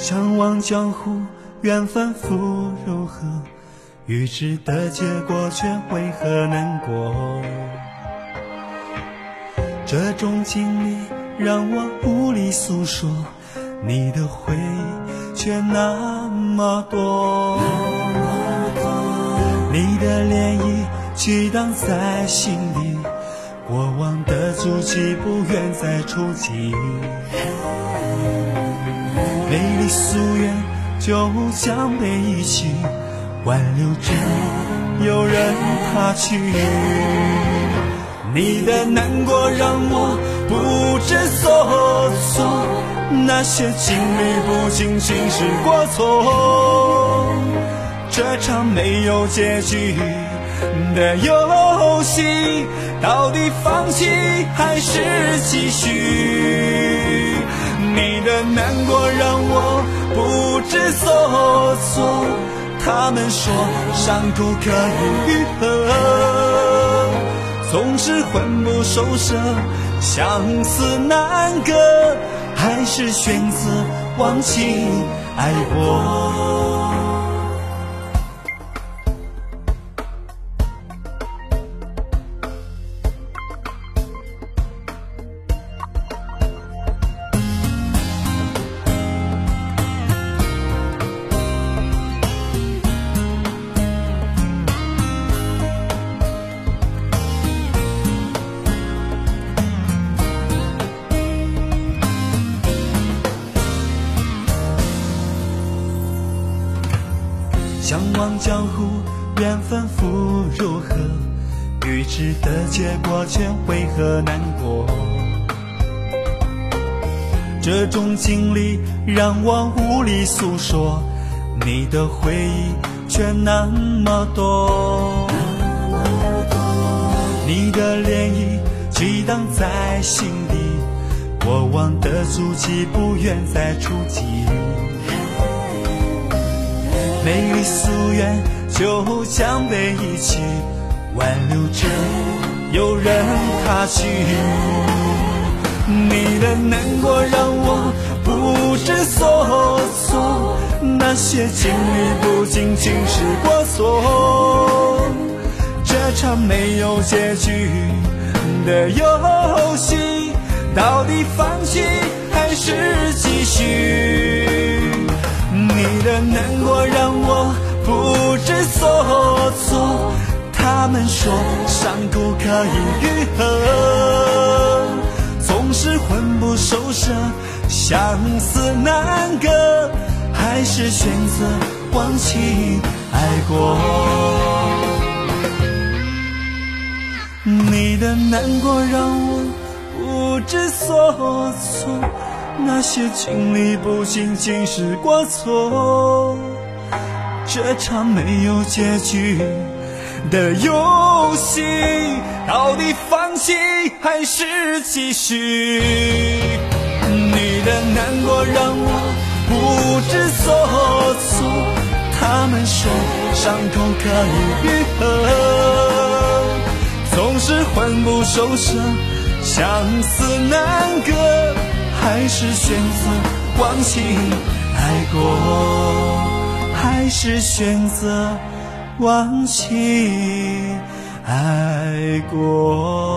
相忘江湖，缘分付如何？预知的结果，却为何难过？这种经历让我无力诉说，你的回忆却那么多。你的涟漪激荡在心底，过往的足迹不愿再触及。美丽夙愿就将被遗弃，挽留着有人他去。你的难过让我不知所措，那些经历不仅仅是过错。这场没有结局的游戏，到底放弃还是继续？难过让我不知所措。他们说伤口可以愈合，总是魂不守舍，相思难割，还是选择忘记爱过。相忘江湖，缘分复如何？预知的结果，却为何难过？这种经历让我无力诉说，你的回忆却那么多。你的涟漪激荡在心底，过往的足迹不愿再触及。美丽夙愿就将被遗弃，挽留着有人他去。你的难过让我不知所措，那些经历不仅仅是过错。这场没有结局的游戏，到底放弃还是继续？你的难过让我不知所措。他们说伤口可以愈合，总是魂不守舍，相思难隔，还是选择忘记爱过。你的难过让我不知所措。那些经历不仅仅是过错，这场没有结局的游戏，到底放弃还是继续？你的难过让我不知所措。他们说伤口可以愈合，总是魂不守舍，相思难割。还是选择忘记爱过，还是选择忘记爱过。